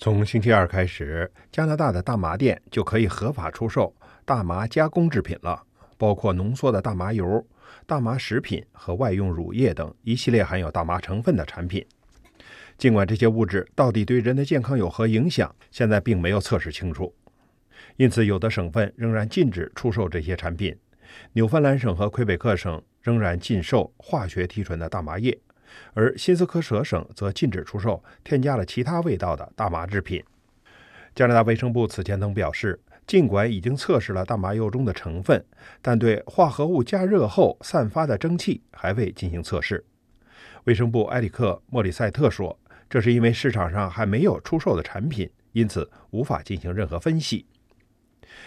从星期二开始，加拿大的大麻店就可以合法出售大麻加工制品了，包括浓缩的大麻油、大麻食品和外用乳液等一系列含有大麻成分的产品。尽管这些物质到底对人的健康有何影响，现在并没有测试清楚，因此有的省份仍然禁止出售这些产品。纽芬兰省和魁北克省仍然禁售化学提纯的大麻叶，而新斯科舍省则禁止出售添加了其他味道的大麻制品。加拿大卫生部此前曾表示，尽管已经测试了大麻油中的成分，但对化合物加热后散发的蒸汽还未进行测试。卫生部埃里克·莫里塞特说：“这是因为市场上还没有出售的产品，因此无法进行任何分析。”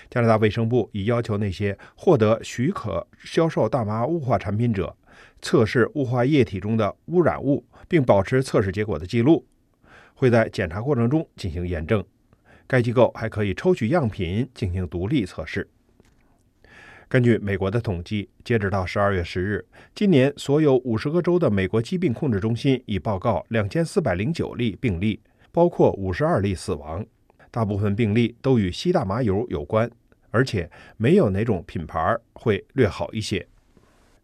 加拿大卫生部已要求那些获得许可销售大麻雾化产品者测试雾化液体中的污染物，并保持测试结果的记录，会在检查过程中进行验证。该机构还可以抽取样品进行独立测试。根据美国的统计，截止到十二月十日，今年所有五十个州的美国疾病控制中心已报告两千四百零九例病例，包括五十二例死亡。大部分病例都与吸大麻油有关，而且没有哪种品牌会略好一些。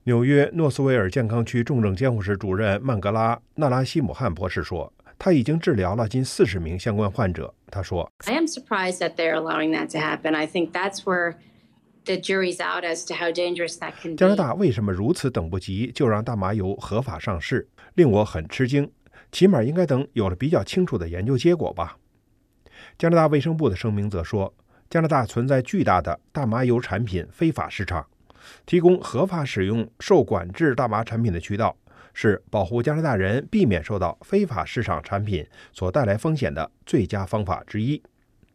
纽约诺斯维尔健康区重症监护室主任曼格拉·纳拉西姆汉博士说：“他已经治疗了近四十名相关患者。”他说：“I am surprised that they're allowing that to happen. I think that's where the jury's out as to how dangerous that can be.” 加拿大为什么如此等不及就让大麻油合法上市，令我很吃惊。起码应该等有了比较清楚的研究结果吧。加拿大卫生部的声明则说，加拿大存在巨大的大麻油产品非法市场，提供合法使用受管制大麻产品的渠道是保护加拿大人避免受到非法市场产品所带来风险的最佳方法之一。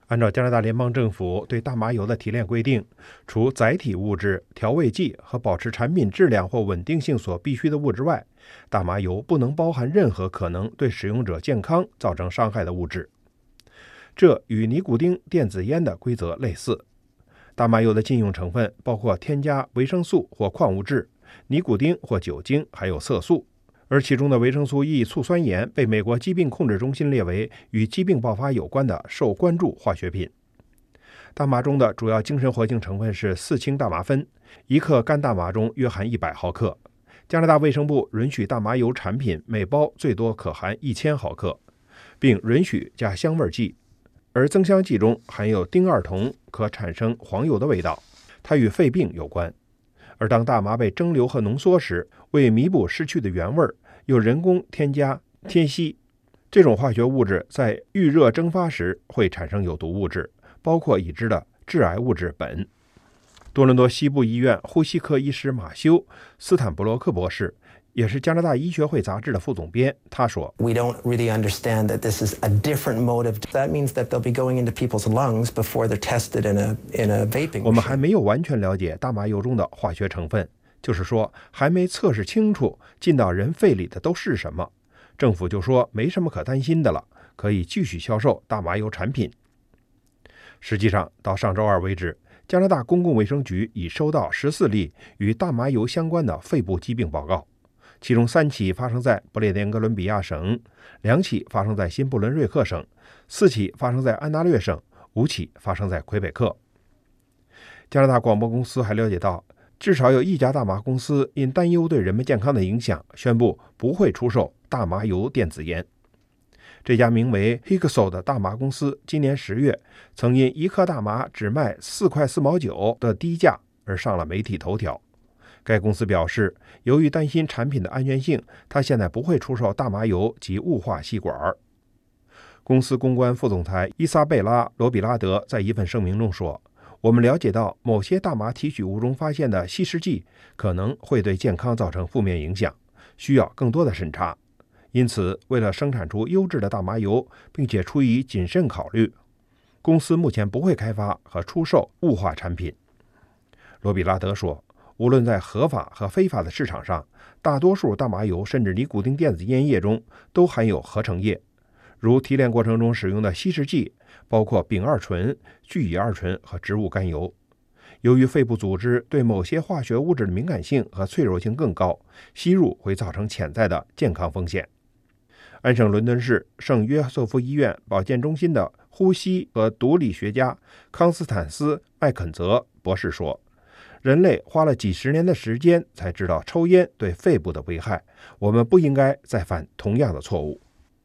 按照加拿大联邦政府对大麻油的提炼规定，除载体物质、调味剂和保持产品质量或稳定性所必需的物质外，大麻油不能包含任何可能对使用者健康造成伤害的物质。这与尼古丁电子烟的规则类似。大麻油的禁用成分包括添加维生素或矿物质、尼古丁或酒精，还有色素。而其中的维生素 E 醋酸盐被美国疾病控制中心列为与疾病爆发有关的受关注化学品。大麻中的主要精神活性成分是四氢大麻酚，一克干大麻中约含一百毫克。加拿大卫生部允许大麻油产品每包最多可含一千毫克，并允许加香味剂。而增香剂中含有丁二酮，可产生黄油的味道，它与肺病有关。而当大麻被蒸馏和浓缩时，为弥补失去的原味，又人工添加天锡。这种化学物质在预热蒸发时会产生有毒物质，包括已知的致癌物质苯。多伦多西部医院呼吸科医师马修·斯坦布洛克博士。也是加拿大医学会杂志的副总编，他说：“We don't really understand that this is a different motive. That means that they'll be going into people's lungs before they're tested in a in a vaping. 我们还没有完全了解大麻油中的化学成分，就是说还没测试清楚进到人肺里的都是什么。政府就说没什么可担心的了，可以继续销售大麻油产品。实际上，到上周二为止，加拿大公共卫生局已收到十四例与大麻油相关的肺部疾病报告。”其中三起发生在不列颠哥伦比亚省，两起发生在新布伦瑞克省，四起发生在安大略省，五起发生在魁北克。加拿大广播公司还了解到，至少有一家大麻公司因担忧对人们健康的影响，宣布不会出售大麻油电子烟。这家名为 Higso 的大麻公司，今年十月曾因一克大麻只卖四块四毛九的低价而上了媒体头条。该公司表示，由于担心产品的安全性，它现在不会出售大麻油及雾化吸管。公司公关副总裁伊莎贝拉·罗比拉德在一份声明中说：“我们了解到，某些大麻提取物中发现的稀释剂可能会对健康造成负面影响，需要更多的审查。因此，为了生产出优质的大麻油，并且出于谨慎考虑，公司目前不会开发和出售雾化产品。”罗比拉德说。无论在合法和非法的市场上，大多数大麻油甚至尼古丁电子烟液中都含有合成液，如提炼过程中使用的稀释剂，包括丙二醇、聚乙二醇和植物甘油。由于肺部组织对某些化学物质的敏感性和脆弱性更高，吸入会造成潜在的健康风险。安省伦敦市圣约瑟夫医院保健中心的呼吸和毒理学家康斯坦斯·麦肯泽博士说：“人类花了几十年的时间才知道抽烟对肺部的危害，我们不应该再犯同样的错误。”